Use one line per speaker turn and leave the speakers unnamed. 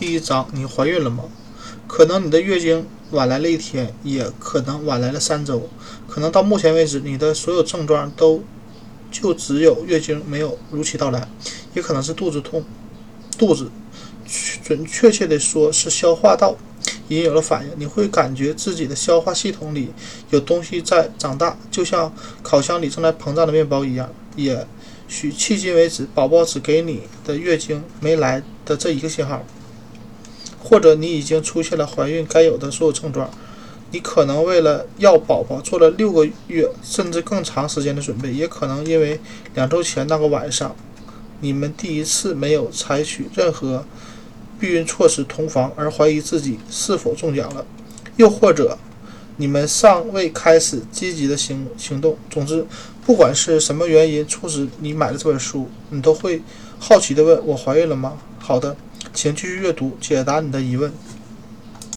第一章，你怀孕了吗？可能你的月经晚来了一天，也可能晚来了三周，可能到目前为止你的所有症状都就只有月经没有如期到来，也可能是肚子痛，肚子准确切的说是消化道已经有了反应，你会感觉自己的消化系统里有东西在长大，就像烤箱里正在膨胀的面包一样。也许迄今为止，宝宝只给你的月经没来的这一个信号。或者你已经出现了怀孕该有的所有症状，你可能为了要宝宝做了六个月甚至更长时间的准备，也可能因为两周前那个晚上，你们第一次没有采取任何避孕措施同房而怀疑自己是否中奖了，又或者你们尚未开始积极的行行动。总之，不管是什么原因促使你买了这本书，你都会好奇的问：我怀孕了吗？好的。前去阅读，解答你的疑问。